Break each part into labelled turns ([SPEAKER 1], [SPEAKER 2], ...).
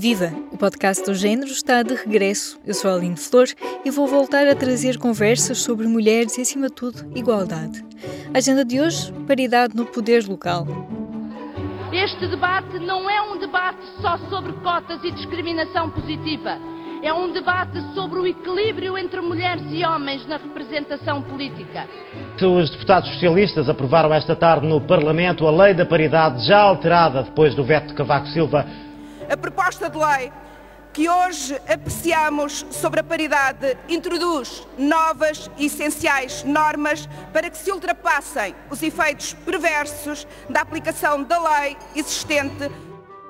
[SPEAKER 1] Viva! O podcast do Gênero está de regresso. Eu sou a Aline Flor e vou voltar a trazer conversas sobre mulheres e, acima de tudo, igualdade. A agenda de hoje: paridade no poder local.
[SPEAKER 2] Este debate não é um debate só sobre cotas e discriminação positiva. É um debate sobre o equilíbrio entre mulheres e homens na representação política.
[SPEAKER 3] Os deputados socialistas aprovaram esta tarde no Parlamento a lei da paridade, já alterada depois do veto de Cavaco Silva
[SPEAKER 4] a proposta de lei que hoje apreciamos sobre a paridade introduz novas e essenciais normas para que se ultrapassem os efeitos perversos da aplicação da lei existente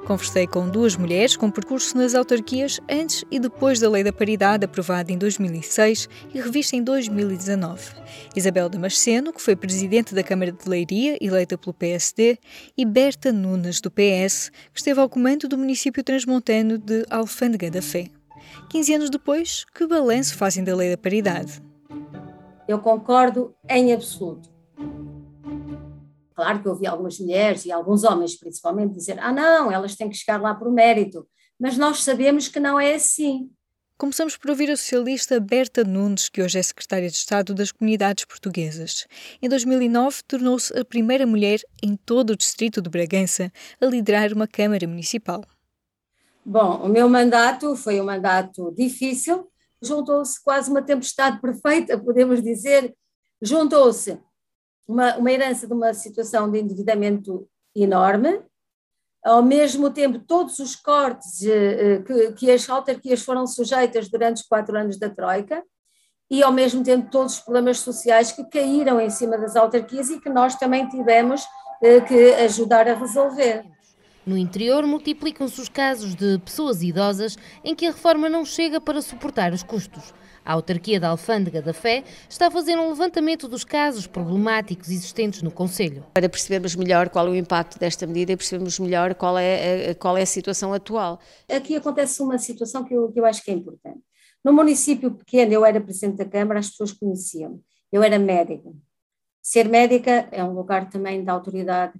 [SPEAKER 1] Conversei com duas mulheres com percurso nas autarquias antes e depois da Lei da Paridade aprovada em 2006 e revista em 2019. Isabel Damasceno, que foi presidente da Câmara de Leiria, eleita pelo PSD, e Berta Nunes, do PS, que esteve ao comando do município transmontano de Alfândega da Fé. 15 anos depois, que balanço fazem da Lei da Paridade?
[SPEAKER 5] Eu concordo em absoluto. Claro que eu ouvi algumas mulheres e alguns homens, principalmente, dizer: ah, não, elas têm que chegar lá por mérito. Mas nós sabemos que não é assim.
[SPEAKER 1] Começamos por ouvir a socialista Berta Nunes, que hoje é secretária de Estado das Comunidades Portuguesas. Em 2009, tornou-se a primeira mulher em todo o distrito de Bragança a liderar uma Câmara Municipal.
[SPEAKER 5] Bom, o meu mandato foi um mandato difícil, juntou-se quase uma tempestade perfeita, podemos dizer. Juntou-se uma, uma herança de uma situação de endividamento enorme, ao mesmo tempo todos os cortes eh, eh, que, que, as autarquias foram sujeitas durante os quatro anos da Troika, e ao mesmo tempo todos os problemas sociais que caíram em cima das autarquias e que nós também tivemos eh, que ajudar a resolver.
[SPEAKER 6] No interior, multiplicam-se os casos de pessoas idosas em que a reforma não chega para suportar os custos. A autarquia da Alfândega da Fé está a fazer um levantamento dos casos problemáticos existentes no Conselho.
[SPEAKER 7] Para percebermos melhor qual é o impacto desta medida e percebermos melhor qual é, a, qual é a situação atual.
[SPEAKER 5] Aqui acontece uma situação que eu, que eu acho que é importante. No município pequeno, eu era Presidente da Câmara, as pessoas conheciam-me. Eu era médica. Ser médica é um lugar também de autoridade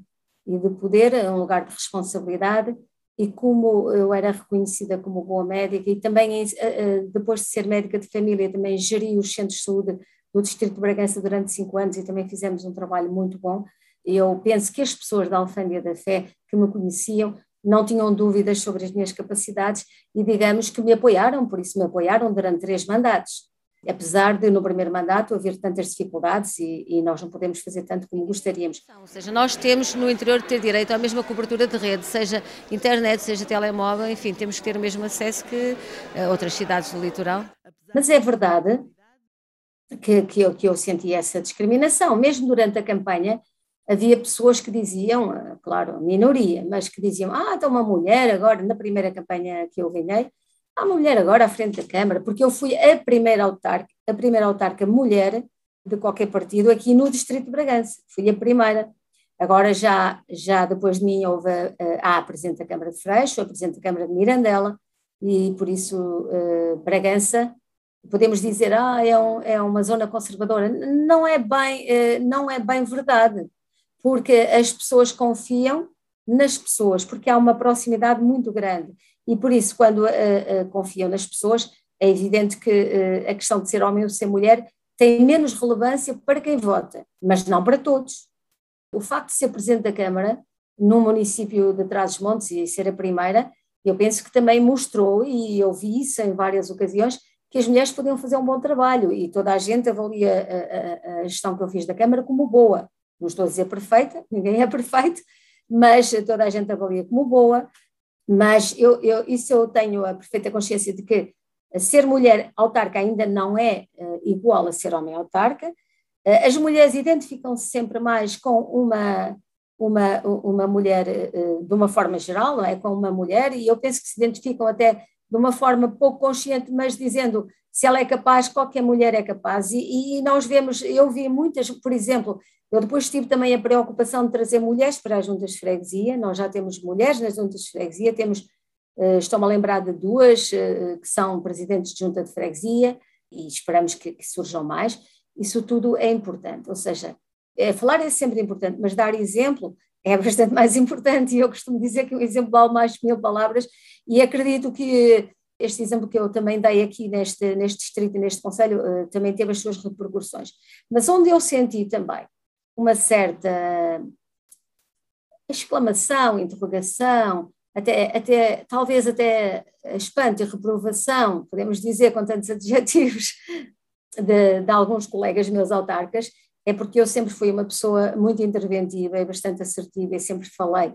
[SPEAKER 5] e de poder, é um lugar de responsabilidade e como eu era reconhecida como boa médica e também eh, eh, depois de ser médica de família também geri os centros de saúde do Distrito de Bragança durante cinco anos e também fizemos um trabalho muito bom. Eu penso que as pessoas da Alfândega da Fé que me conheciam não tinham dúvidas sobre as minhas capacidades e digamos que me apoiaram, por isso me apoiaram durante três mandatos apesar de no primeiro mandato haver tantas dificuldades e, e, nós não podemos fazer tanto como gostaríamos.
[SPEAKER 7] Ou seja, nós temos no interior de ter direito à mesma cobertura de rede, seja internet, seja telemóvel, enfim, temos que ter o mesmo acesso que uh, outras cidades do litoral.
[SPEAKER 5] Mas é verdade que, que, eu, que eu senti essa discriminação, mesmo durante a campanha, havia pessoas que diziam, eh, claro, minoria, mas que diziam, ah, está uma mulher agora, na primeira campanha que eu ganhei, Há uma mulher agora à frente da Câmara, porque eu fui a primeira autarca, a primeira autarca mulher de qualquer partido aqui no Distrito de Bragança. Fui a primeira. Agora já, já depois de mim houve a, a Presidente da Câmara de Freixo, a Presidente da Câmara de Mirandela, e por isso uh, Bragança, podemos dizer, ah, é, um, é uma zona conservadora. Não é, bem, uh, não é bem verdade, porque as pessoas confiam nas pessoas, porque há uma proximidade muito grande. E por isso, quando uh, uh, confiam nas pessoas, é evidente que uh, a questão de ser homem ou ser mulher tem menos relevância para quem vota, mas não para todos. O facto de ser Presidente da Câmara, num município de Trás-os-Montes e ser a primeira, eu penso que também mostrou, e eu vi isso em várias ocasiões, que as mulheres podiam fazer um bom trabalho e toda a gente avalia a, a, a gestão que eu fiz da Câmara como boa. Não estou a dizer perfeita, ninguém é perfeito, mas toda a gente avalia como boa, mas eu, eu, isso eu tenho a perfeita consciência de que ser mulher autarca ainda não é uh, igual a ser homem autarca. Uh, as mulheres identificam-se sempre mais com uma, uma, uma mulher uh, de uma forma geral, não é? Com uma mulher, e eu penso que se identificam até de uma forma pouco consciente, mas dizendo se ela é capaz, qualquer mulher é capaz. E, e nós vemos, eu vi muitas, por exemplo, eu depois tive também a preocupação de trazer mulheres para as juntas de freguesia, nós já temos mulheres nas juntas de freguesia, temos, uh, estou-me a lembrar de duas uh, que são presidentes de junta de freguesia e esperamos que, que, surjam mais, isso tudo é importante, ou seja, é, falar é sempre importante, mas dar exemplo é bastante mais importante. E eu costumo dizer que o exemplo vale mais mil palavras, e acredito que este exemplo que eu também dei aqui neste, neste distrito, neste conselho, uh, também teve as suas repercussões. Mas onde eu senti também uma certa exclamação, interrogação, até, até talvez até espanto e reprovação, podemos dizer com tantos adjetivos, de, de alguns colegas meus autarcas, é porque eu sempre fui uma pessoa muito interventiva e bastante assertiva e sempre falei.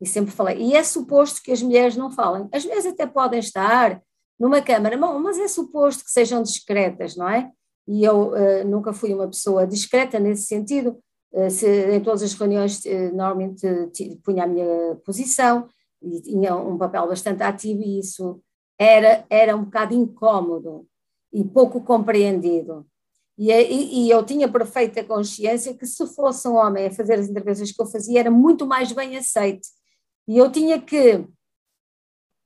[SPEAKER 5] E sempre falei. E é suposto que as mulheres não falem. As mulheres até podem estar numa câmara, mas é suposto que sejam discretas, não é? E eu uh, nunca fui uma pessoa discreta nesse sentido. Uh, se, em todas as reuniões, uh, normalmente punha a minha posição e tinha um papel bastante ativo, e isso era, era um bocado incómodo e pouco compreendido. E, e, e, eu tinha perfeita consciência que se fosse um homem a fazer as intervenções que eu fazia, era muito mais bem aceite. E eu tinha que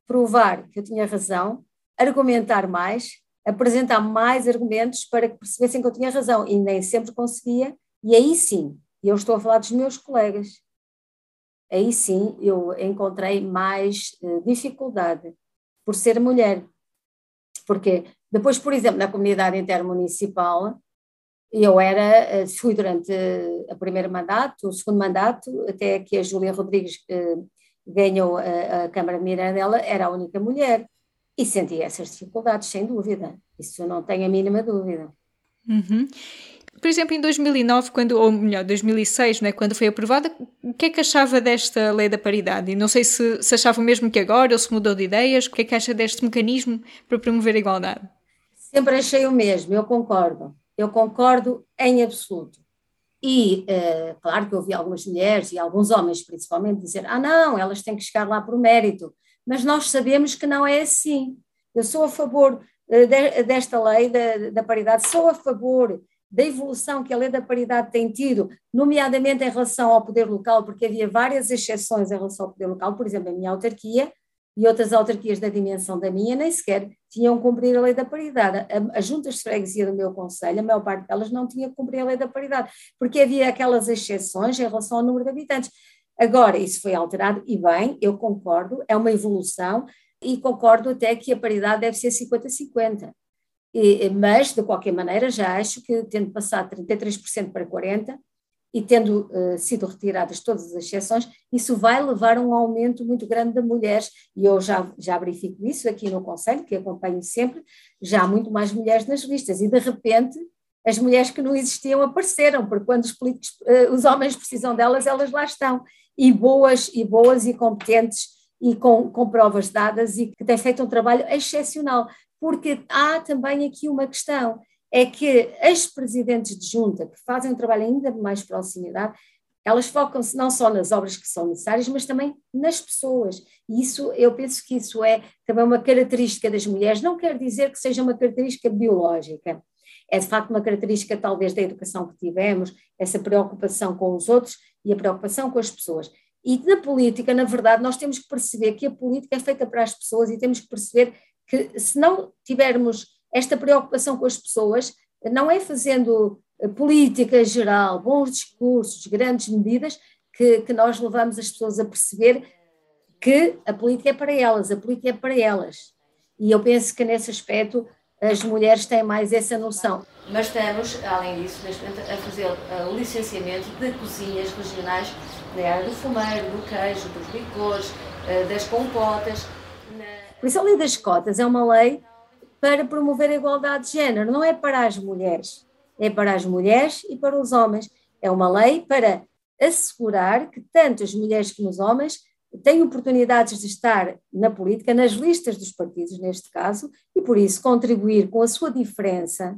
[SPEAKER 5] provar que eu tinha razão, argumentar mais, apresentar mais argumentos para que percebessem que eu tinha razão. E nem sempre conseguia. E aí sim, eu estou a falar dos meus colegas, aí sim eu encontrei mais uh, dificuldade por ser mulher. Porque depois, por exemplo, na comunidade intermunicipal, eu era, eh, fui durante o primeiro mandato, o segundo mandato, até que a Júlia Rodrigues eh, ganhou a, a Câmara de Mirandela, era a única mulher. E senti essas dificuldades, sem dúvida. Isso eu não tenho a mínima dúvida.
[SPEAKER 1] Uhum. Por exemplo, em 2009, quando, ou melhor, 2006, né, quando foi aprovada, o que é que achava desta lei da paridade? E não sei se, se achava o mesmo que agora ou se mudou de ideias. O que é que acha deste mecanismo para promover a igualdade?
[SPEAKER 5] Sempre achei o mesmo, eu concordo. Eu concordo em absoluto. E, uh, claro que eu ouvi algumas mulheres e alguns homens, principalmente, dizer: ah, não, elas têm que chegar lá por mérito. Mas nós sabemos que não é assim. Eu sou a favor uh, de, desta lei da, da paridade, sou a favor da evolução que a lei da paridade tem tido, nomeadamente em relação ao poder local, porque havia várias exceções em relação ao poder local, por exemplo, a minha autarquia e outras autarquias da dimensão da minha nem sequer tinham que cumprir a lei da paridade. As juntas de freguesia do meu conselho, a maior parte delas não tinha que cumprir a lei da paridade, porque havia aquelas exceções em relação ao número de habitantes. Agora, isso foi alterado, e bem, eu concordo, é uma evolução, e concordo até que a paridade deve ser 50-50. Mas, de qualquer maneira, já acho que, tendo passado 33% para 40%, e tendo uh, sido retiradas todas as exceções, isso vai levar a um aumento muito grande de mulheres, e eu já, já verifico isso aqui no Conselho, que acompanho sempre, já há muito mais mulheres nas listas, e de repente as mulheres que não existiam apareceram, porque quando os políticos, uh, os homens precisam delas, elas lá estão, e boas, e boas e competentes, e com, com provas dadas, e que têm feito um trabalho excepcional, porque há também aqui uma questão, é que as presidentes de junta, que fazem um trabalho ainda mais proximidade, elas focam-se não só nas obras que são necessárias, mas também nas pessoas. E isso, eu penso que isso é também uma característica das mulheres, não quer dizer que seja uma característica biológica. É de facto uma característica, talvez, da educação que tivemos, essa preocupação com os outros e a preocupação com as pessoas. E na política, na verdade, nós temos que perceber que a política é feita para as pessoas e temos que perceber que, se não tivermos esta preocupação com as pessoas não é fazendo eh, política geral, bons discursos, grandes medidas, que, que nós levamos as pessoas a perceber que a política é para elas, a política é para elas. E eu penso que nesse aspecto as mulheres têm mais essa noção.
[SPEAKER 7] Mas estamos, além disso, a fazer eh, o licenciamento de cozinhas regionais na área do fumeiro, do queijo, dos licores, eh, das compotas.
[SPEAKER 5] Por isso a lei das cotas é uma lei para promover a igualdade de género, não é para as mulheres, é para as mulheres e para os homens. É uma lei para assegurar que tanto as mulheres como os homens têm oportunidades de estar na política, nas listas dos partidos, neste caso, e por isso contribuir com a sua diferença,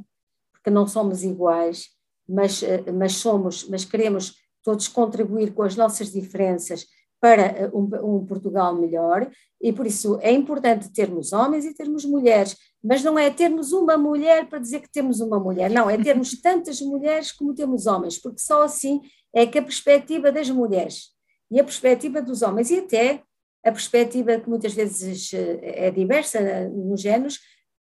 [SPEAKER 5] porque não somos iguais, mas, eh, mas somos, mas queremos todos contribuir com as nossas diferenças para eh, um, um, Portugal melhor, e por isso é importante termos homens e termos mulheres, mas não é termos uma mulher para dizer que temos uma mulher, não, é termos tantas mulheres como temos homens, porque só assim é que a perspectiva das mulheres e a perspectiva dos homens, e até a perspectiva que muitas vezes eh, é diversa eh, nos géneros,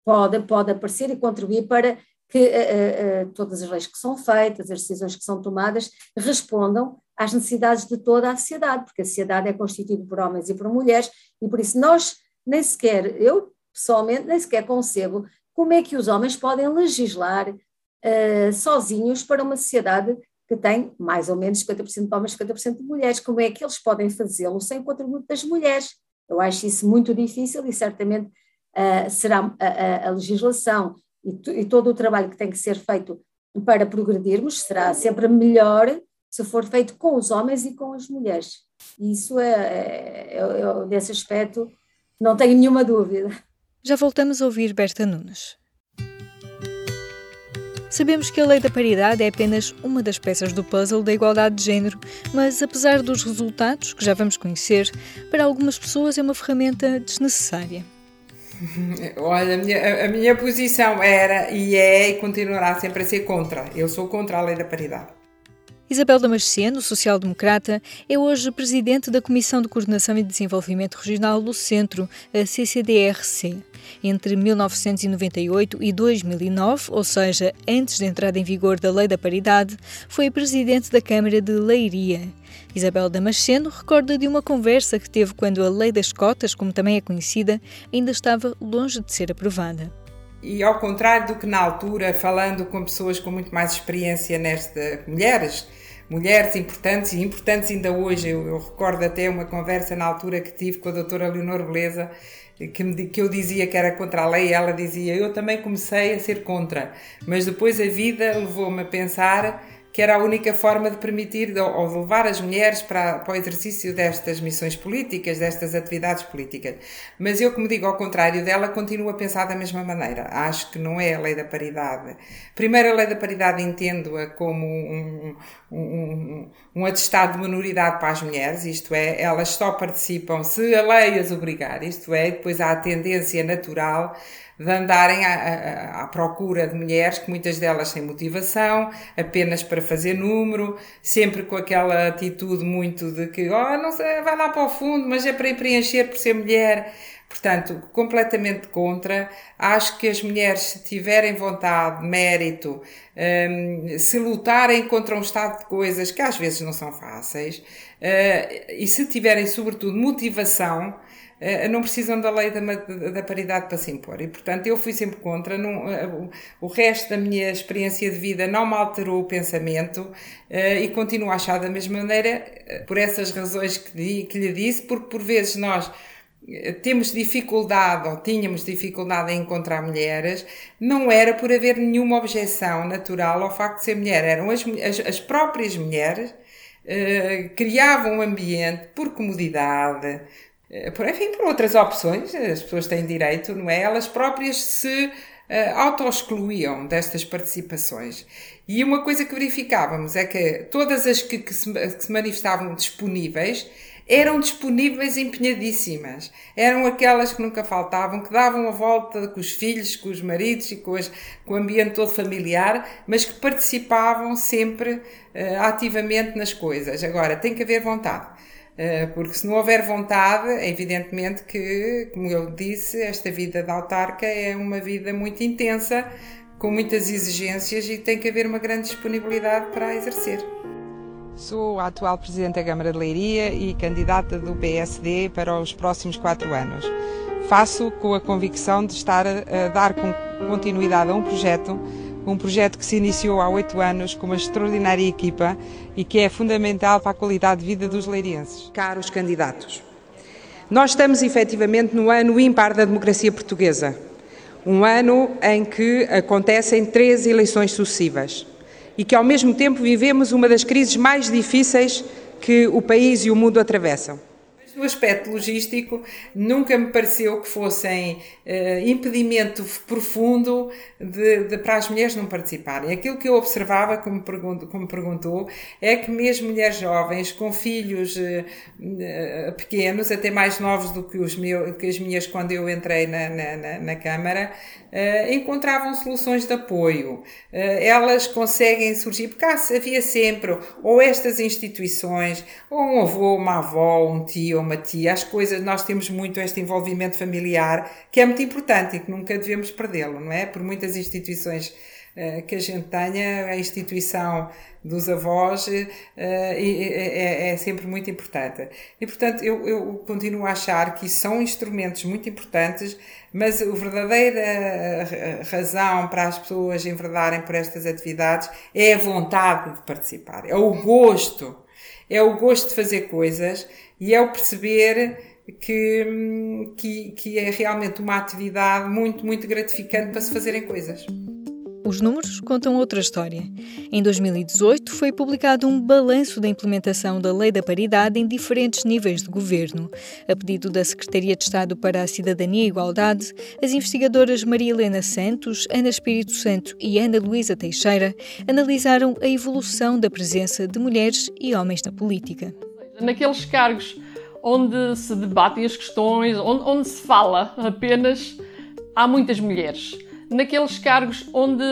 [SPEAKER 5] pode, pode aparecer e contribuir para que uh, uh, todas as leis que são feitas, as decisões que são tomadas, respondam às necessidades de toda a sociedade, porque a sociedade é constituída por homens e por mulheres, e por isso nós nem sequer, eu pessoalmente, nem sequer concebo como é que os homens podem legislar uh, sozinhos para uma sociedade que tem mais ou menos 50% de homens e 50% de mulheres. Como é que eles podem fazê-lo sem o contributo das mulheres? Eu acho isso muito difícil e certamente uh, será a, a, a legislação e, e, todo o trabalho que tem que ser feito para progredirmos será sempre melhor se for feito com os homens e com as mulheres. E isso é, é, é, é desse aspecto, não tenho nenhuma dúvida.
[SPEAKER 1] Já voltamos a ouvir Berta Nunes. Sabemos que a lei da paridade é apenas uma das peças do puzzle da igualdade de género, mas apesar dos resultados, que já vamos conhecer, para algumas pessoas é uma ferramenta desnecessária.
[SPEAKER 8] Olha, a minha, a minha posição era e é e continuará sempre a ser contra. Eu sou contra a lei da paridade.
[SPEAKER 1] Isabel Damasceno, social-democrata, é hoje presidente da Comissão de Coordenação e Desenvolvimento Regional do Centro, a CCDRC. Entre 1998 e 2009, ou seja, antes da entrada em vigor da Lei da Paridade, foi presidente da Câmara de Leiria. Isabel Damasceno recorda de uma conversa que teve quando a Lei das Cotas, como também é conhecida, ainda estava longe de ser aprovada.
[SPEAKER 8] E ao contrário do que na altura, falando com pessoas com muito mais experiência nesta, mulheres, mulheres importantes e importantes ainda hoje. Eu, eu, recordo até uma conversa na altura que tive com a doutora Leonor Beleza, que, me, que eu dizia que era contra a lei e ela dizia eu também comecei a ser contra, mas depois a vida levou-me a pensar que era a única forma de permitir ou de levar as mulheres para, para o exercício destas missões políticas, destas atividades políticas. Mas eu, como digo, ao contrário dela, continuo a pensar da mesma maneira. Acho que não é a lei da paridade. Primeiro, a lei da paridade entendo-a como um, um, um, um atestado de minoridade para as mulheres, isto é, elas só participam se a lei as obrigar, isto é, depois há a tendência natural de andarem à, à, à, procura de mulheres que muitas delas têm motivação, apenas para fazer número, sempre com aquela atitude muito de que, oh, não sei, vai lá para o fundo, mas é para ir preencher por ser mulher. Portanto, completamente contra. Acho que as mulheres, se tiverem vontade, mérito, um, se lutarem contra um estado de coisas que às vezes não são fáceis, uh, e se tiverem, sobretudo, motivação, eh, não precisam da lei da, da, paridade para se impor. E, portanto, eu fui sempre contra. Não, eh, o resto da minha experiência de vida não me alterou o pensamento eh, e continuo a achar da mesma maneira, por essas razões que, que lhe disse, porque por vezes nós temos dificuldade ou tínhamos dificuldade em encontrar mulheres, não era por haver nenhuma objeção natural ao facto de ser mulher, eram as, as, as próprias mulheres uh, criavam um ambiente por comodidade, eh, por, enfim, por outras opções, as pessoas têm direito, não é? Elas próprias se uh, auto-excluíam destas participações. E uma coisa que verificávamos é que todas as que, que, se, que se manifestavam disponíveis eram disponíveis empenhadíssimas. Eram aquelas que nunca faltavam, que davam a volta com os filhos, com os maridos e com, as, com o ambiente todo familiar, mas que participavam sempre uh, ativamente nas coisas. Agora, tem que haver vontade. Eh, porque se não houver vontade, evidentemente que, como eu disse, esta vida de autarca é uma vida muito intensa, com muitas exigências e tem que haver uma grande disponibilidade para exercer. Sou a atual Presidente da Câmara de Leiria e candidata do PSD para os próximos quatro anos. Faço com a convicção de estar a dar continuidade a um projeto um projeto que se iniciou há oito anos com uma extraordinária equipa e que é fundamental para a qualidade de vida dos leirienses. Caros candidatos, nós estamos efetivamente no ano ímpar da democracia portuguesa, um ano em que acontecem três eleições sucessivas e que ao mesmo tempo vivemos uma das crises mais difíceis que o país e o mundo atravessam no aspecto logístico, nunca me pareceu que fossem uh, impedimento profundo de, de, para as mulheres não participarem. Aquilo que eu observava, como, pergunto, como perguntou, é que mesmo mulheres jovens com filhos uh, pequenos, até mais novos do que, os meus, que as minhas quando eu entrei na, na, na, na Câmara, encontravam soluções de apoio. elas conseguem surgir, porque havia sempre ou estas instituições, ou um avô, uma avó, um tio, uma tia, as coisas, nós temos muito este envolvimento familiar que é muito importante e que nunca devemos perdê-lo, não é? Por muitas instituições que a gente tenha, a instituição dos avós é, é, sempre muito importante. E, portanto, eu, eu continuo a achar que são instrumentos muito importantes, mas a verdadeira razão para as pessoas enverdarem por estas atividades é a vontade de participar, é o gosto, é o gosto de fazer coisas e é o perceber que, que, que é realmente uma atividade muito, muito gratificante para se fazerem coisas.
[SPEAKER 1] Os números contam outra história. Em 2018 foi publicado um balanço da implementação da Lei da Paridade em diferentes níveis de governo. A pedido da Secretaria de Estado para a Cidadania e Igualdade, as investigadoras Maria Helena Santos, Ana Espírito Santo e Ana Luísa Teixeira analisaram a evolução da presença de mulheres e homens na política.
[SPEAKER 9] Naqueles cargos onde se debatem as questões, onde, onde se fala apenas, há muitas mulheres. Naqueles cargos onde,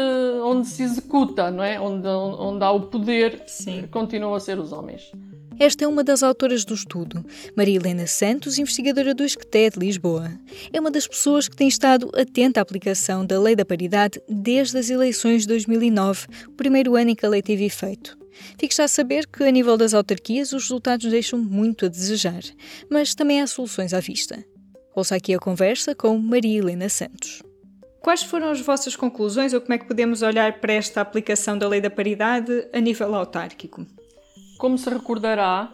[SPEAKER 9] onde se executa, não é? onde, onde há o poder, Sim. continuam a ser os homens.
[SPEAKER 1] Esta é uma das autoras do estudo, Maria Helena Santos, investigadora do Esqueté de Lisboa. É uma das pessoas que tem estado atenta à aplicação da Lei da Paridade desde as eleições de 2009, o primeiro ano em que a lei teve efeito. Fique já a saber que, a nível das autarquias, os resultados deixam muito a desejar, mas também há soluções à vista. Ouça aqui a conversa com Maria Helena Santos. Quais foram as vossas conclusões ou como é que podemos olhar para esta aplicação da lei da paridade a nível autárquico?
[SPEAKER 9] Como se recordará,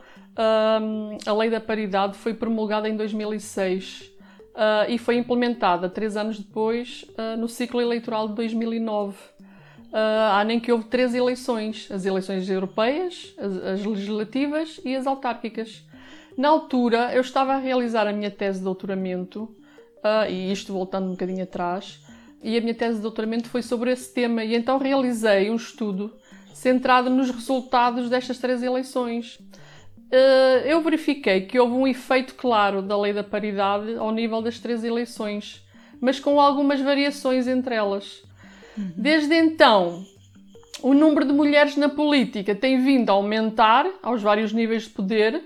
[SPEAKER 9] hum, a lei da paridade foi promulgada em 2006 uh, e foi implementada três anos depois uh, no ciclo eleitoral de 2009 uh, há nem que houve três eleições: as eleições europeias, as, as legislativas e as autárquicas. Na altura, eu estava a realizar a minha tese de doutoramento, uh, e isto voltando um bocadinho atrás, e a minha tese de doutoramento foi sobre esse tema, e então realizei um estudo centrado nos resultados destas três eleições. Uh, eu verifiquei que houve um efeito claro da lei da paridade ao nível das três eleições, mas com algumas variações entre elas. Desde então, o número de mulheres na política tem vindo a aumentar aos vários níveis de poder,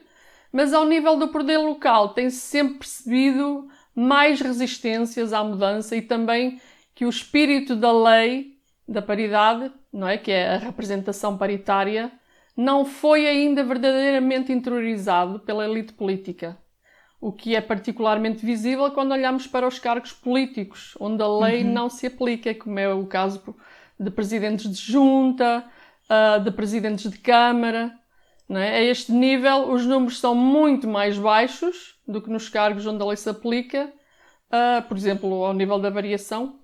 [SPEAKER 9] mas ao nível do poder local tem-se sempre percebido mais resistências à mudança e também que o espírito da lei da paridade, não é, que é a representação paritária, não foi ainda verdadeiramente interiorizado pela elite política o que é particularmente visível quando olhamos para os cargos políticos, onde a lei uhum. não se aplica, como é o caso de presidentes de junta, uh, de presidentes de Câmara. É? A este nível, os números são muito mais baixos do que nos cargos onde a lei se aplica, uh, por exemplo, ao nível da variação.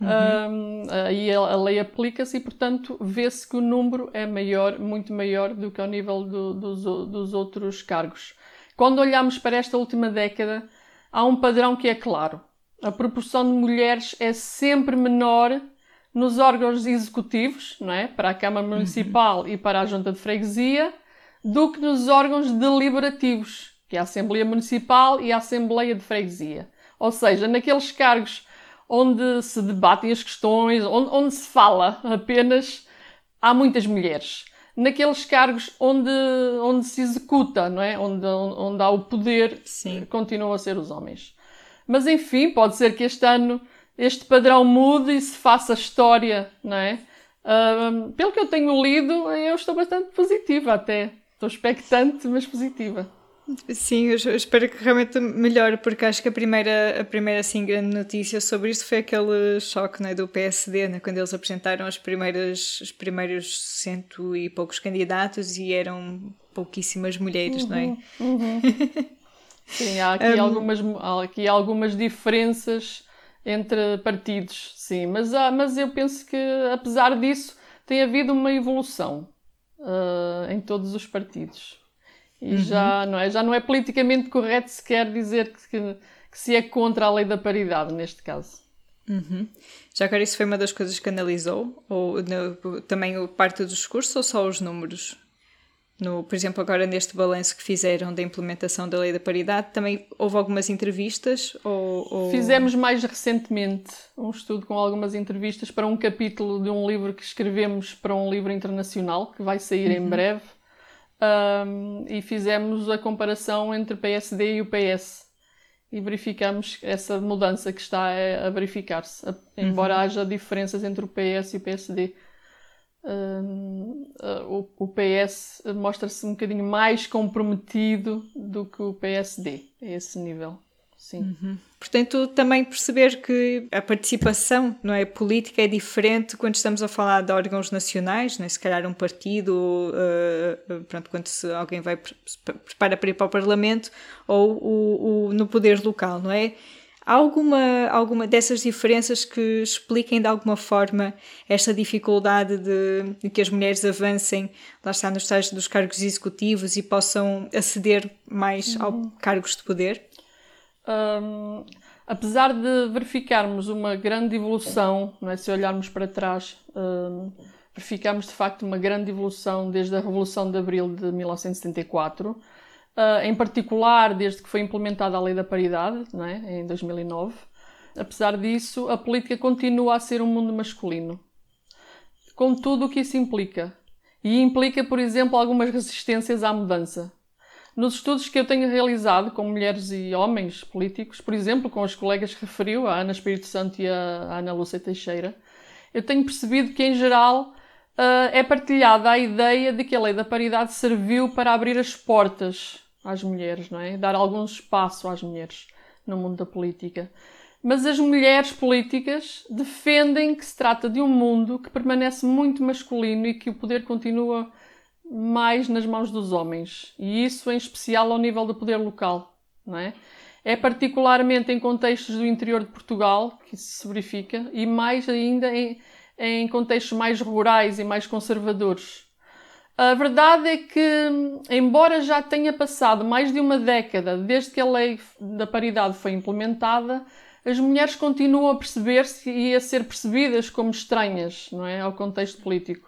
[SPEAKER 9] Uhum. Uh, aí a, lei aplica-se e, portanto, vê-se que o número é maior, muito maior do que ao nível do, dos, dos outros cargos. Quando olhamos para esta última década, há um padrão que é claro. A proporção de mulheres é sempre menor nos órgãos executivos, não é? para a Câmara uhum. Municipal uhum. e para a Junta de Freguesia, do que nos órgãos deliberativos, que é a Assembleia Municipal e a Assembleia de Freguesia. Ou seja, naqueles cargos onde se debatem as questões, onde, onde se fala apenas, há muitas mulheres naqueles cargos onde, onde se executa, não é? Onde, onde há o poder, Sim. continuam a ser os homens. Mas enfim, pode ser que este ano este padrão mude e se faça história, não é? Uh, pelo que eu tenho lido, eu estou bastante positiva até. Estou expectante, mas positiva.
[SPEAKER 1] Sim, eu espero que realmente melhore, porque acho que a primeira, a primeira assim, grande notícia sobre isto foi aquele choque né, do PSD, né, quando eles apresentaram as primeiras, os primeiros cento e poucos candidatos e eram pouquíssimas mulheres, uhum, não é? Uhum.
[SPEAKER 9] uhum. sim, há aqui, um, algumas, há aqui algumas diferenças entre partidos, sim, mas, há, mas eu penso que apesar disso tem havido uma evolução uh, em todos os partidos. E uhum. já, não é, já não é politicamente correto sequer dizer que, que, que, se é contra a lei da paridade, neste caso.
[SPEAKER 1] Uhum. Já agora isso foi uma das coisas que analisou? Ou no, também parte do discurso ou só os números? No, por exemplo, agora neste balanço que fizeram da implementação da lei da paridade, também houve algumas entrevistas? Ou, ou...
[SPEAKER 9] Fizemos mais recentemente um estudo com algumas entrevistas para um capítulo de um livro que escrevemos para um livro internacional que vai sair uhum. em breve um, e fizemos a comparação entre o PSD e o PS. e verificamos essa mudança que está a verificar-se, embora uhum. haja diferenças entre o PS e o PSD. O, o, PS mostra-se um bocadinho mais comprometido do que o PSD a esse nível. Sim.
[SPEAKER 1] Uhum. Portanto, também perceber que a participação não é, política é diferente quando estamos a falar de órgãos nacionais, né? se calhar um partido, uh, pronto, quando se, alguém vai prepara para ir para o Parlamento, ou o, o, no poder local, não é? Há alguma, alguma dessas diferenças que expliquem de alguma forma esta dificuldade de, de que as mulheres avancem, lá está, nos estágios dos cargos executivos e possam aceder mais uhum. ao cargos de poder?
[SPEAKER 9] Um, apesar de verificarmos uma grande evolução, é? se olharmos para trás, um, verificamos de facto uma grande evolução desde a Revolução de Abril de 1974, uh, ah, em particular desde que foi implementada a Lei da Paridade, é? em 2009. Apesar disso, a política continua a ser um mundo masculino, com tudo o que isso implica. E implica, por exemplo, algumas resistências à mudança. Nos estudos que eu tenho realizado com mulheres e homens políticos, por exemplo, com os colegas que referiu, a Ana Espírito Santo e a Ana Lúcia Teixeira, eu tenho percebido que, em geral, uh, é partilhada a ideia de que a lei da paridade serviu para abrir as portas às mulheres, não é? Dar algum espaço às mulheres no mundo da política. Mas as mulheres políticas defendem que se trata de um mundo que permanece muito masculino e que o poder continua mais nas mãos dos homens, e isso em especial ao nível do poder local, não é? É particularmente em contextos do interior de Portugal que isso se verifica, e mais ainda em, em contextos mais rurais e mais conservadores. A verdade é que, embora já tenha passado mais de uma década desde que a lei da paridade foi implementada, as mulheres continuam a perceber-se e a ser percebidas como estranhas não é, ao contexto político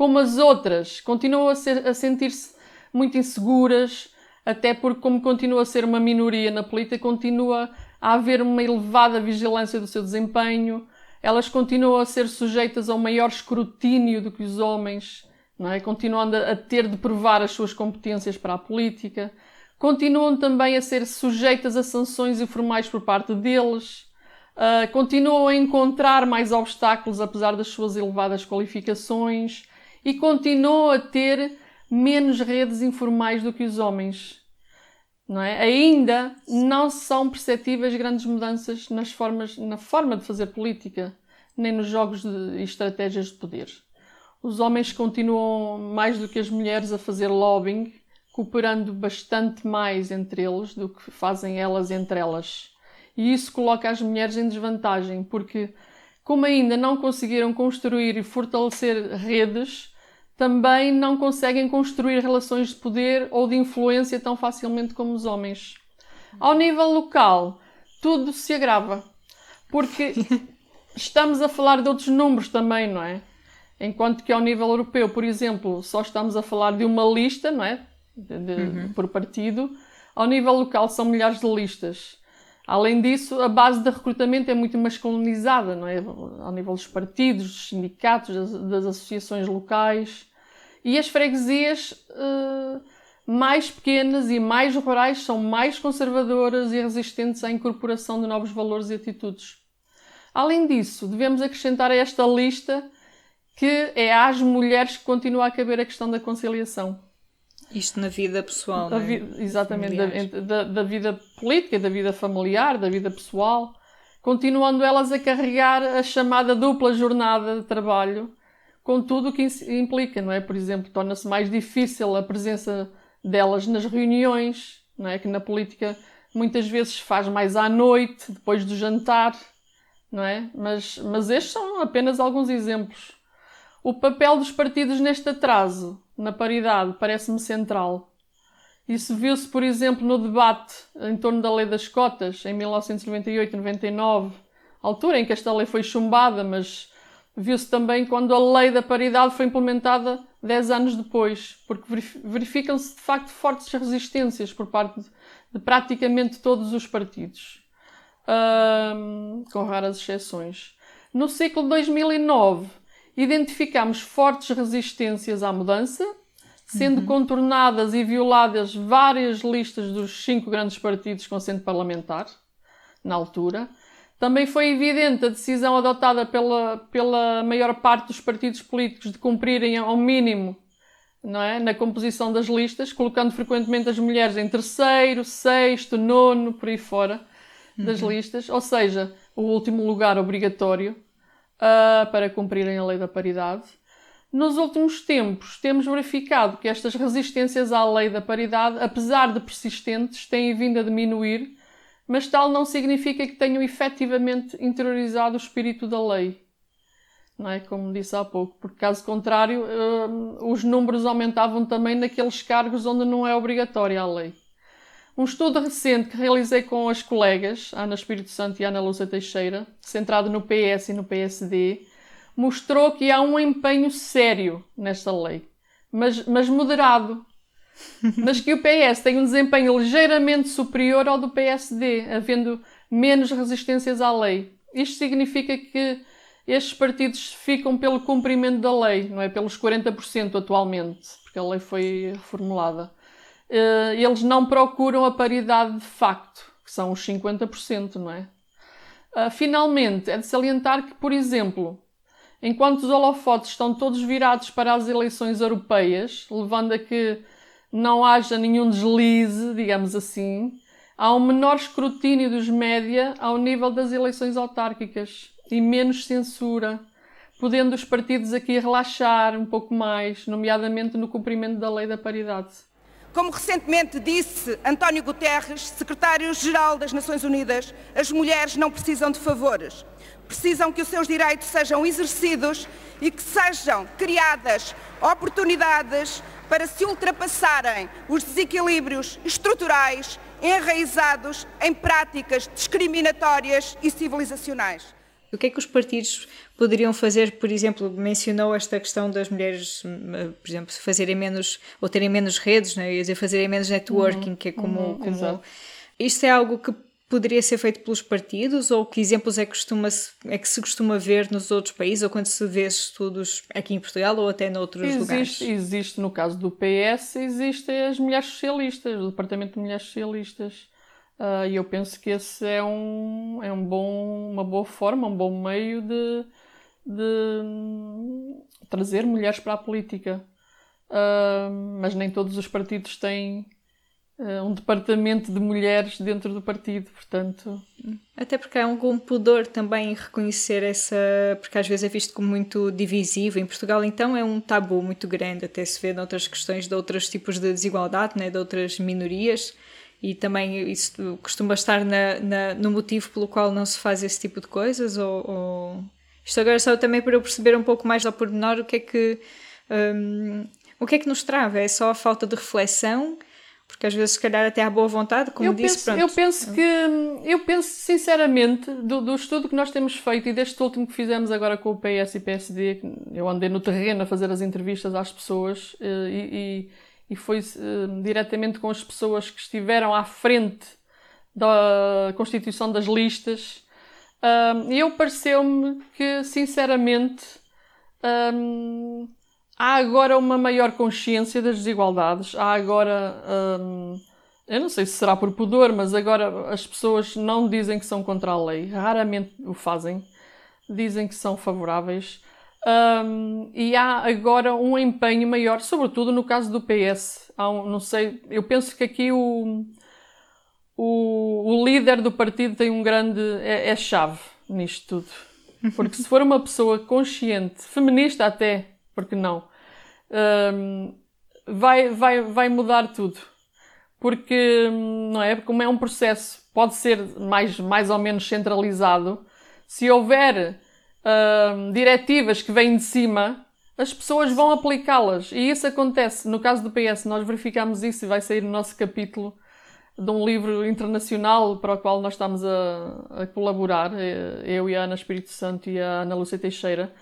[SPEAKER 9] como as outras, continuam a, a sentir-se muito inseguras, até porque, como continua a ser uma minoria na política, continua a haver uma elevada vigilância do seu desempenho, elas continuam a ser sujeitas a um maior escrutínio do que os homens, é? continuando a ter de provar as suas competências para a política, continuam também a ser sujeitas a sanções informais por parte deles, uh, continuam a encontrar mais obstáculos apesar das suas elevadas qualificações, e continuam a ter menos redes informais do que os homens. Não é? Ainda não são perceptíveis grandes mudanças nas formas, na forma de fazer política, nem nos jogos e estratégias de poder. Os homens continuam, mais do que as mulheres, a fazer lobbying, cooperando bastante mais entre eles do que fazem elas entre elas. E isso coloca as mulheres em desvantagem, porque, como ainda não conseguiram construir e fortalecer redes, também não conseguem construir relações de poder ou de influência tão facilmente como os homens. Ao nível local, tudo se agrava, porque estamos a falar de outros números também, não é? Enquanto que ao nível europeu, por exemplo, só estamos a falar de uma lista, não é? De, de, uhum. Por partido. Ao nível local são milhares de listas. Além disso, a base de recrutamento é muito masculinizada, não é? Ao nível dos partidos, dos sindicatos, das, das associações locais. E as freguesias uh, mais pequenas e mais rurais são mais conservadoras e resistentes à incorporação de novos valores e atitudes. Além disso, devemos acrescentar a esta lista que é às mulheres que continua a caber a questão da conciliação.
[SPEAKER 1] Isto na vida pessoal, não
[SPEAKER 9] é? exatamente, da, da, da, vida política, da vida familiar, da vida pessoal, continuando elas a carregar a chamada dupla jornada de trabalho com tudo o que implica, não é? Por exemplo, torna-se mais difícil a presença delas nas reuniões, não é? Que na política muitas vezes faz mais à noite, depois do jantar, não é? Mas, mas estes são apenas alguns exemplos. O papel dos partidos neste atraso, na paridade, parece-me central. Isso viu-se, por exemplo, no debate em torno da lei das cotas, em 1998-99, altura em que esta lei foi chumbada, mas viu-se também quando a lei da paridade foi implementada 10 anos depois, porque verificam-se de facto fortes resistências por parte de, praticamente todos os partidos, com raras exceções. No ciclo de 2009, identificamos fortes resistências à mudança, sendo uhum. contornadas e violadas várias listas dos cinco grandes partidos com assento parlamentar, na altura. Também foi evidente a decisão adotada pela, pela maior parte dos partidos políticos de cumprirem ao mínimo não é? na composição das listas, colocando frequentemente as mulheres em terceiro, sexto, nono, por aí fora das uhum. listas, ou seja, o último lugar obrigatório uh, para cumprirem a lei da paridade. Nos últimos tempos, temos verificado que estas resistências à lei da paridade, apesar de persistentes, têm vindo a diminuir, mas tal não significa que tenham efetivamente interiorizado o espírito da lei. Não é? Como disse há pouco, porque caso contrário, uh, os números aumentavam também naqueles cargos onde não é obrigatória a lei. Um estudo recente que realizei com as colegas, Ana Espírito Santo e Ana Lúcia Teixeira, centrado no PS e no PSD, mostrou que há um empenho sério nesta lei, mas, mas moderado. mas que o PS tem um desempenho ligeiramente superior ao do PSD, havendo menos resistências à lei. Isto significa que estes partidos ficam pelo cumprimento da lei, não é pelos 40% atualmente, porque a lei foi reformulada. Eh, eles não procuram a paridade de facto, que são os 50%, não é? Eh, finalmente, é de salientar que, por exemplo, enquanto os holofotes estão todos virados para as eleições europeias, levando a que não haja nenhum deslize, digamos assim, há um menor escrutínio dos média ao nível das eleições autárquicas e menos censura, podendo os partidos aqui relaxar um pouco mais, nomeadamente no cumprimento da lei da paridade.
[SPEAKER 4] Como recentemente disse António Guterres, secretário-geral das Nações Unidas, as mulheres não precisam de favores. Precisam que os seus direitos sejam exercidos e que sejam criadas oportunidades para se ultrapassarem os desequilíbrios estruturais enraizados em práticas discriminatórias e civilizacionais.
[SPEAKER 1] O que é que os partidos poderiam fazer, por exemplo, mencionou esta questão das mulheres, hum, por exemplo, fazerem menos, ou terem menos redes, não é? dizer, fazerem menos networking, uhum, que é como... Uhum, como isto é algo que poderia ser feito pelos partidos ou que exemplos é que, costuma é que se costuma ver nos outros países ou quando se vê estudos aqui em Portugal ou até noutros
[SPEAKER 9] existe,
[SPEAKER 1] lugares?
[SPEAKER 9] Existe, no caso do PS, existem as mulheres socialistas, o Departamento de Mulheres Socialistas. Uh, e eu penso que esse é, um, é um bom, uma boa forma, um bom meio de, de hum, trazer mulheres para a política. Uh, mas nem todos os partidos têm uh, um departamento de mulheres dentro do partido, portanto.
[SPEAKER 1] Até porque há algum pudor também em reconhecer essa. Porque às vezes é visto como muito divisivo. Em Portugal, então, é um tabu muito grande, até se vê noutras questões de outros tipos de desigualdade, né, de outras minorias e também isso costuma estar na, na, no motivo pelo qual não se faz esse tipo de coisas? Ou, ou... Isto agora só também para eu perceber um pouco mais ao pormenor o que é que, um, o que, é que nos trava? É só a falta de reflexão? Porque às vezes, se calhar, até há boa vontade, como
[SPEAKER 9] eu
[SPEAKER 1] disse,
[SPEAKER 9] penso,
[SPEAKER 1] pronto.
[SPEAKER 9] Eu penso que, eu penso sinceramente, do, do, estudo que nós temos feito e deste último que fizemos agora com o PS e PSD, eu andei no terreno a fazer as entrevistas às pessoas eh, e, e e foi uh, diretamente com as pessoas que estiveram à frente da constituição das listas. Um, eu pareceu-me que, sinceramente, um, há agora uma maior consciência das desigualdades. Há agora. Um, eu não sei se será por pudor, mas agora as pessoas não dizem que são contra a lei, raramente o fazem, dizem que são favoráveis. Um, e há agora um empenho maior, sobretudo no caso do PS. Um, não sei, eu penso que aqui o, o, o, líder do partido tem um grande. É, é chave nisto tudo. Porque se for uma pessoa consciente, feminista até, porque não, um, vai, vai, vai mudar tudo. Porque, não é? Como é um processo, pode ser mais, mais ou menos centralizado. Se houver uh, diretivas que vêm de cima, as pessoas vão aplicá-las. E isso acontece. No caso do PS, nós verificamos isso e vai sair no nosso capítulo de um livro internacional para o qual nós estamos a, a colaborar, eh, eu e a Ana Espírito Santo e a Ana Lúcia Teixeira.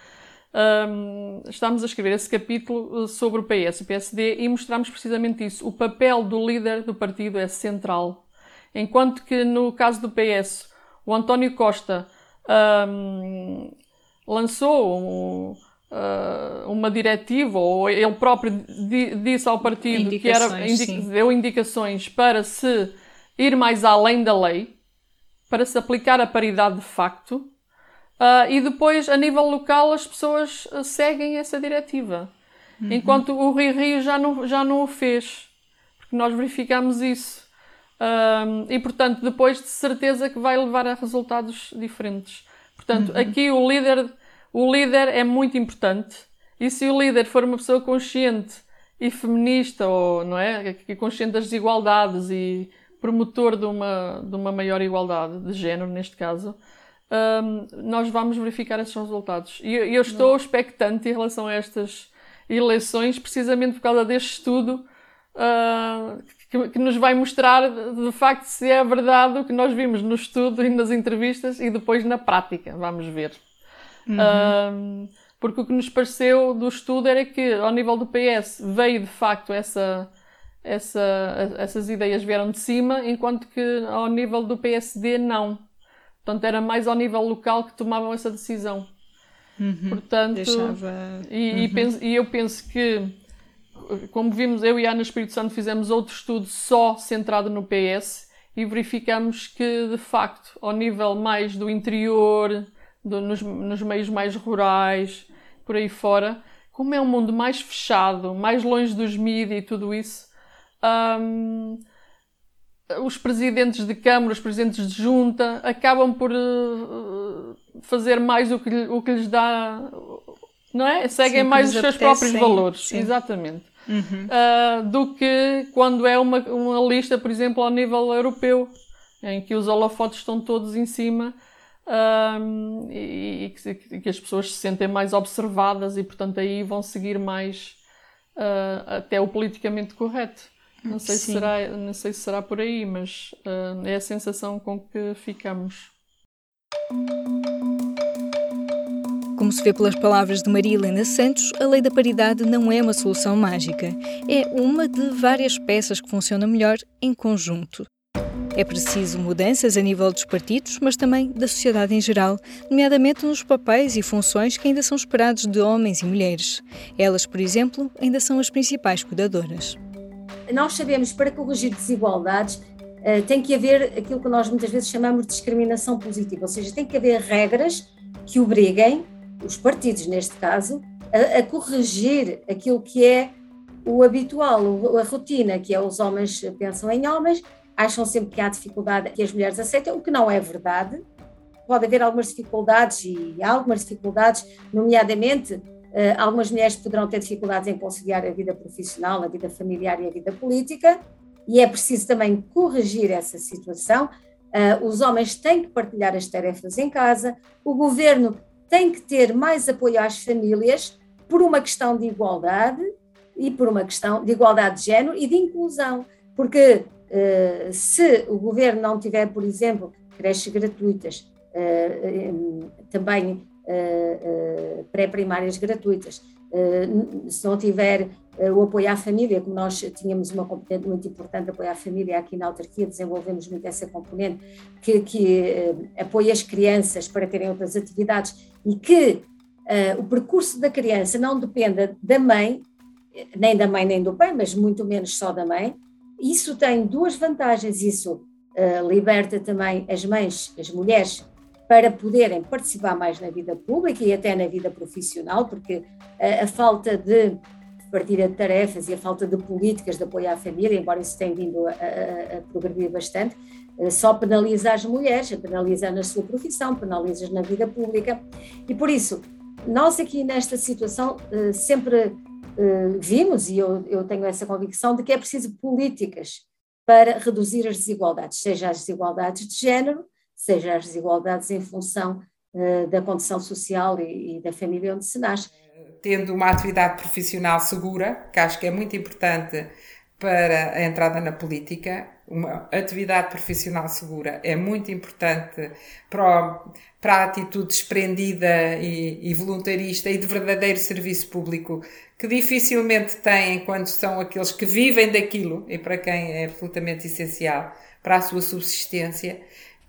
[SPEAKER 9] Um, estamos a escrever esse capítulo eh, sobre o PS o PSD e mostramos precisamente isso. O papel do líder do partido é central. Enquanto que no caso do PS, o António Costa um, lançou um, uh, uma diretiva, ou ele próprio disse ao partido que era, indi deu indicações para se ir mais além da lei, para se aplicar a paridade de facto, uh, e depois, a nível local, as pessoas seguem essa diretiva. Uhum. Enquanto o Rio Rio já não, já não o fez, porque nós verificamos isso. Um, e portanto, depois de certeza que vai levar a resultados diferentes. Portanto, uhum. aqui o líder, o líder é muito importante. E se o líder for uma pessoa consciente e feminista, ou não é, consciente das desigualdades e promotor de uma, de uma maior igualdade de género, neste caso, um, nós vamos verificar esses resultados. E eu estou expectante em relação a estas eleições, precisamente por causa deste estudo uh, que, que, nos vai mostrar de facto se é verdade o que nós vimos no estudo e nas entrevistas e depois na prática. Vamos ver. Uhum. Uh, porque o que nos pareceu do estudo era que, ao nível do PS, veio de facto essa, essa, essas ideias vieram de cima, enquanto que ao nível do PSD não. Portanto, era mais ao nível local que tomavam essa decisão.
[SPEAKER 1] Uhum,
[SPEAKER 9] Portanto,
[SPEAKER 1] deixava...
[SPEAKER 9] e, uhum. e, penso, e, eu penso que, como vimos, eu e a Ana Espírito Santo fizemos outro estudo só centrado no PS e verificamos que, de facto, ao nível mais do interior, do, nos, nos meios mais rurais, por aí fora, como é um mundo mais fechado, mais longe dos mídias e tudo isso, um, os presidentes de Câmara, os presidentes de Junta, acabam por uh, fazer mais o que, o que lhes dá, não é? Seguem Sim, mais os seus próprios valores, Sim. exatamente. Uhum. Uh, do que quando é uma, uma lista, por exemplo, ao nível europeu, em que os holofotes estão todos em cima uh, e, e, que, que, as pessoas se sentem mais observadas e, portanto, aí vão seguir mais uh, até o politicamente correto. Não sei, se será, não sei se será por aí, mas é a sensação com que ficamos.
[SPEAKER 1] Como se vê pelas palavras de Maria Helena Santos, a lei da paridade não é uma solução mágica. É uma de várias peças que funcionam melhor em conjunto. É preciso mudanças a nível dos partidos, mas também da sociedade em geral, nomeadamente nos papéis e funções que ainda são esperados de homens e mulheres. Elas, por exemplo, ainda são as principais cuidadoras.
[SPEAKER 5] Nós sabemos para corrigir desigualdades eh, tem que haver aquilo que nós muitas vezes chamamos de discriminação positiva, ou seja, tem que haver regras que obriguem os partidos, neste caso, a, a corrigir aquilo que é o habitual, a rotina, que é os homens pensam em homens, acham sempre que há dificuldade que as mulheres aceitam, o que não é verdade. Pode haver algumas dificuldades e há algumas dificuldades, nomeadamente Uh, algumas mulheres poderão ter dificuldades em conciliar a vida profissional, a vida familiar e a vida política, e é preciso também corrigir essa situação. Uh, os homens têm que partilhar as tarefas em casa, o governo tem que ter mais apoio às famílias por uma questão de igualdade e por uma questão de igualdade de género e de inclusão, porque uh, se o governo não tiver, por exemplo, creches gratuitas, um, também uh, pré-primárias gratuitas, se não tiver o apoio à família, como nós tínhamos uma componente muito importante apoio à família aqui na autarquia, desenvolvemos muito essa componente que, que apoia as crianças para terem outras atividades e que uh, o percurso da criança não dependa da mãe, nem da mãe nem do pai, mas muito menos só da mãe, isso tem duas vantagens. Isso uh, liberta também as mães, as mulheres, para poderem participar mais na vida pública e até na vida profissional, porque a, a falta de partilha de tarefas e a falta de políticas de apoio à família, embora isso tenha vindo a, a, a progredir bastante, só penaliza as mulheres, penaliza na sua profissão, penaliza na vida pública. E por isso, nós aqui nesta situação eh, sempre eh, vimos, e eu, eu tenho essa convicção, de que é preciso políticas para reduzir as desigualdades, seja as desigualdades de género, seja as desigualdades em função da condição social e, e da família onde se nasce.
[SPEAKER 8] Tendo uma atividade profissional segura, que acho que é muito importante para a entrada na política, uma atividade profissional segura é muito importante para, para a atitude desprendida e, e, voluntarista e de verdadeiro serviço público que dificilmente têm quando são aqueles que vivem daquilo e para quem é absolutamente essencial para a sua subsistência.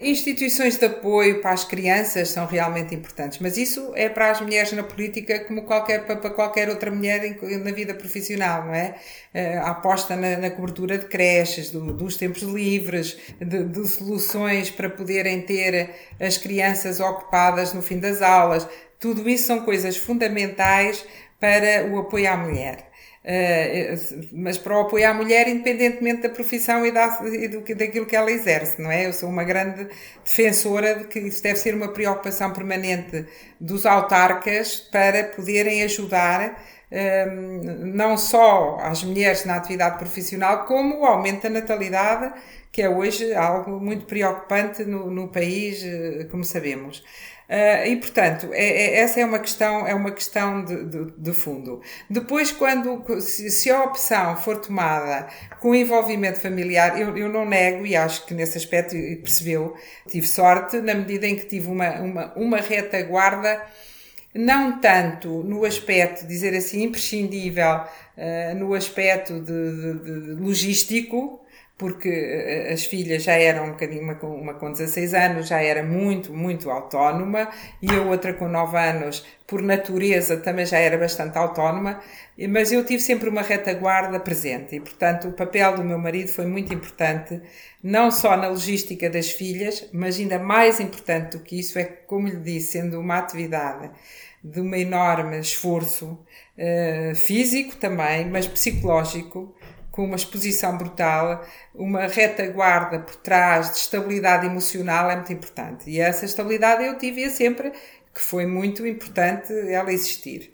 [SPEAKER 8] Instituições de apoio para as crianças são realmente importantes, mas isso é para as mulheres na política como qualquer, para qualquer outra mulher na vida profissional, não é? Eh, a aposta na, na cobertura de creches, do, dos tempos livres, de, de, soluções para poderem ter as crianças ocupadas no fim das aulas, tudo isso são coisas fundamentais para o apoio à mulher. Uh, mas para o apoio à mulher, independentemente da profissão e, da, e do, daquilo que ela exerce, não é? Eu sou uma grande defensora de que isso deve ser uma preocupação permanente dos autarcas para poderem ajudar um, não só às mulheres na atividade profissional, como o aumento da natalidade, que é hoje algo muito preocupante no, no país, eh, como sabemos. Uh, e portanto, é, é, essa é uma questão, é uma questão de, de, de fundo. Depois, quando se, se, a opção for tomada com envolvimento familiar, eu, eu não nego e acho que nesse aspecto percebeu, tive sorte na medida em que tive uma, uma, uma retaguarda não tanto no aspecto, dizer assim, imprescindível, uh, no aspecto de, de, de logístico, porque eh, as filhas já eram um bocadinho, uma, uma com 16 anos já era muito, muito autónoma e a outra com 9 anos, por natureza, também já era bastante autónoma, mas eu tive sempre uma retaguarda presente e, portanto, o papel do meu marido foi muito importante, não só na logística das filhas, mas ainda mais importante do que isso é, como lhe disse, sendo uma atividade de um enorme esforço uh, físico também, mas psicológico, com uma exposição brutal, uma retaguarda por trás de estabilidade emocional é muito importante. E essa estabilidade eu tive sempre, que foi muito importante ela existir.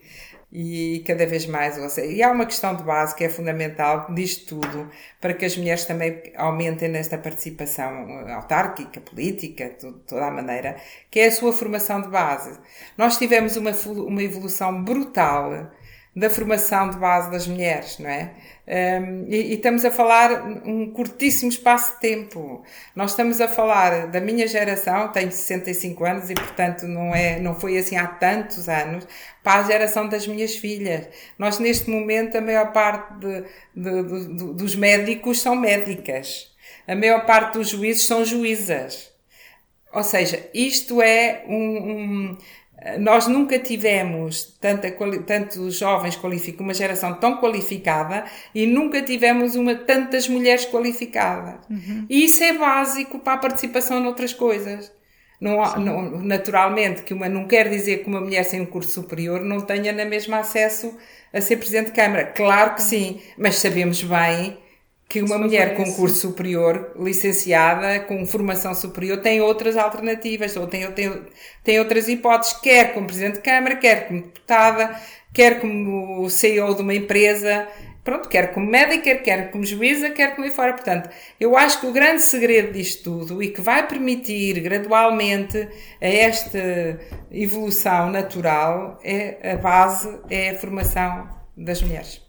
[SPEAKER 8] E cada vez mais, seja, e há uma questão de base que é fundamental disto tudo, para que as mulheres também aumentem nesta participação autárquica, política, de toda a maneira, que é a sua formação de base. Nós tivemos uma, uma evolução brutal da formação de base das mulheres, não é? Um, e, e, estamos a falar um curtíssimo espaço de tempo. Nós estamos a falar da minha geração, tenho 65 anos e portanto não é, não foi assim há tantos anos, para a geração das minhas filhas. Nós neste momento a maior parte de, de, de, dos médicos são médicas. A maior parte dos juízes são juízas. Ou seja, isto é um, um nós nunca tivemos tanta, tantos jovens qualificados, uma geração tão qualificada e nunca tivemos uma, tantas mulheres qualificadas. Uhum. E isso é básico para a participação noutras coisas. Não, não, naturalmente, que uma não quer dizer que uma mulher sem um curso superior não tenha na mesma acesso a ser Presidente de Câmara. Claro que sim, mas sabemos bem que uma mulher com curso superior, licenciada, com formação superior, tem outras alternativas, ou tem, tem, tem outras hipóteses, quer como Presidente de Câmara, quer como deputada, quer como CEO de uma empresa, pronto, quer como médica, quer como juíza, quer como ir fora. Portanto, eu acho que o grande segredo disto tudo e que vai permitir gradualmente a esta evolução natural é a base, é a formação das mulheres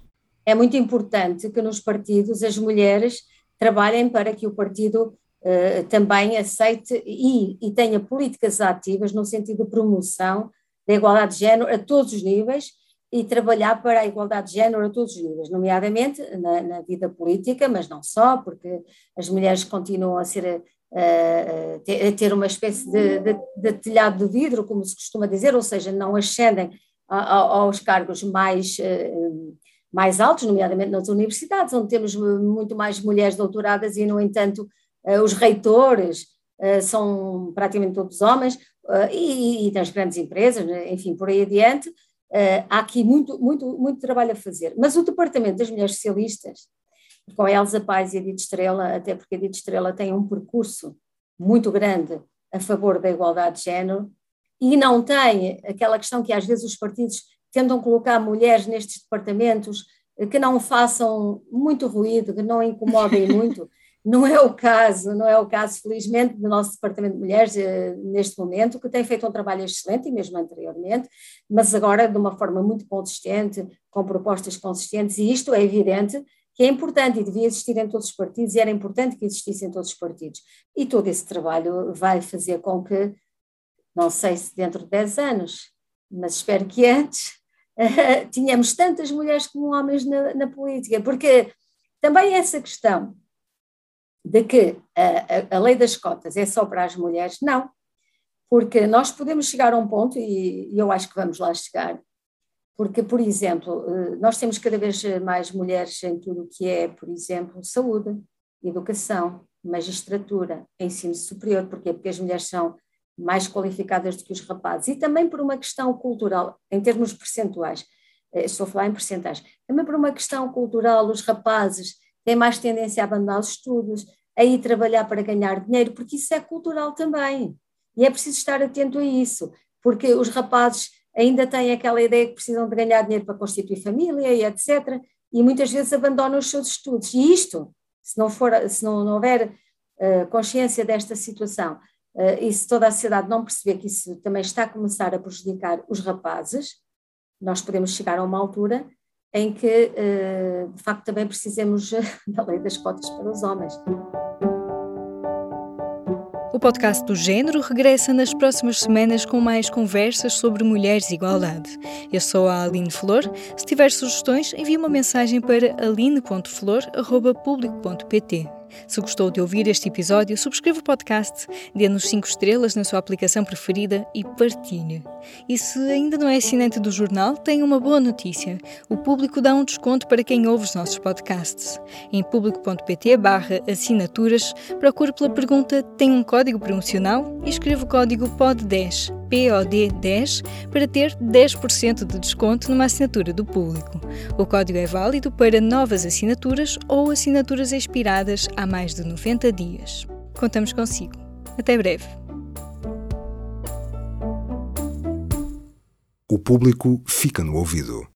[SPEAKER 5] é muito importante que nos partidos as mulheres trabalhem para que o partido uh, também aceite e, e, tenha políticas ativas no sentido de promoção da igualdade de género a todos os níveis e trabalhar para a igualdade de género a todos os níveis, nomeadamente na, na vida política, mas não só, porque as mulheres continuam a ser uh, a ter uma espécie de, de, de, telhado de vidro, como se costuma dizer, ou seja, não ascendem aos cargos mais mais altos, nomeadamente nas universidades, onde temos muito mais mulheres doutoradas e, no entanto, eh, os reitores eh, são praticamente todos homens, eh, e, e nas grandes empresas, né, enfim, por aí adiante, há aqui muito, muito, muito trabalho a fazer. Mas o Departamento das Mulheres Socialistas, com a Paz e a Edith Estrela, até porque a Edith Estrela tem um percurso muito grande a favor da igualdade de género, e não tem aquela questão que às vezes os partidos tentam colocar mulheres nestes departamentos que não façam muito ruído, que não incomodem muito. Não é o caso, não é o caso, felizmente, do nosso Departamento de Mulheres eh, neste momento, que tem feito um trabalho excelente, e mesmo anteriormente, mas agora de uma forma muito consistente, com propostas consistentes, e isto é evidente que é importante e devia existir em todos os partidos, e era importante que existisse em todos os partidos. E todo esse trabalho vai fazer com que, não sei se dentro de 10 anos, mas espero que antes, tínhamos tantas mulheres como homens na, na, política, porque também essa questão de que a, a, a, lei das cotas é só para as mulheres, não, porque nós podemos chegar a um ponto, e, e eu acho que vamos lá chegar, porque, por exemplo, eh, nós temos cada vez mais mulheres em tudo o que é, por exemplo, saúde, educação, magistratura, ensino superior, porque Porque as mulheres são mais qualificadas do que os rapazes, e também por uma questão cultural, em termos percentuais, eh, estou a falar em percentuais, também por uma questão cultural, os rapazes têm mais tendência a abandonar os estudos, a ir trabalhar para ganhar dinheiro, porque isso é cultural também, e é preciso estar atento a isso, porque os rapazes ainda têm aquela ideia que precisam de ganhar dinheiro para constituir família e etc., e muitas vezes abandonam os seus estudos, e isto, se não, for, se não, não houver uh, consciência desta situação, e se toda a sociedade não perceber que isso também está a começar a prejudicar os rapazes, nós podemos chegar a uma altura em que, uh, de facto, também precisemos da lei das cotas para os homens.
[SPEAKER 1] O podcast do Gênero regressa nas próximas semanas com mais conversas sobre mulheres e igualdade. Eu sou a Aline Flor. Se tiver sugestões, envie uma mensagem para aline.flor.público.pt. Se gostou de ouvir este episódio, subscreva o podcast, dê-nos 5 estrelas na sua aplicação preferida e partilhe. E se ainda não é assinante do jornal, tem uma boa notícia. O público dá um desconto para quem ouve os nossos podcasts. Em público.pt assinaturas, procure pela pergunta Tem um código promocional? e escreva o código POD10 POD10 para ter 10% de desconto numa assinatura do público. O código é válido para novas assinaturas ou assinaturas expiradas há mais de 90 dias. Contamos consigo. Até breve.
[SPEAKER 10] O público fica no ouvido.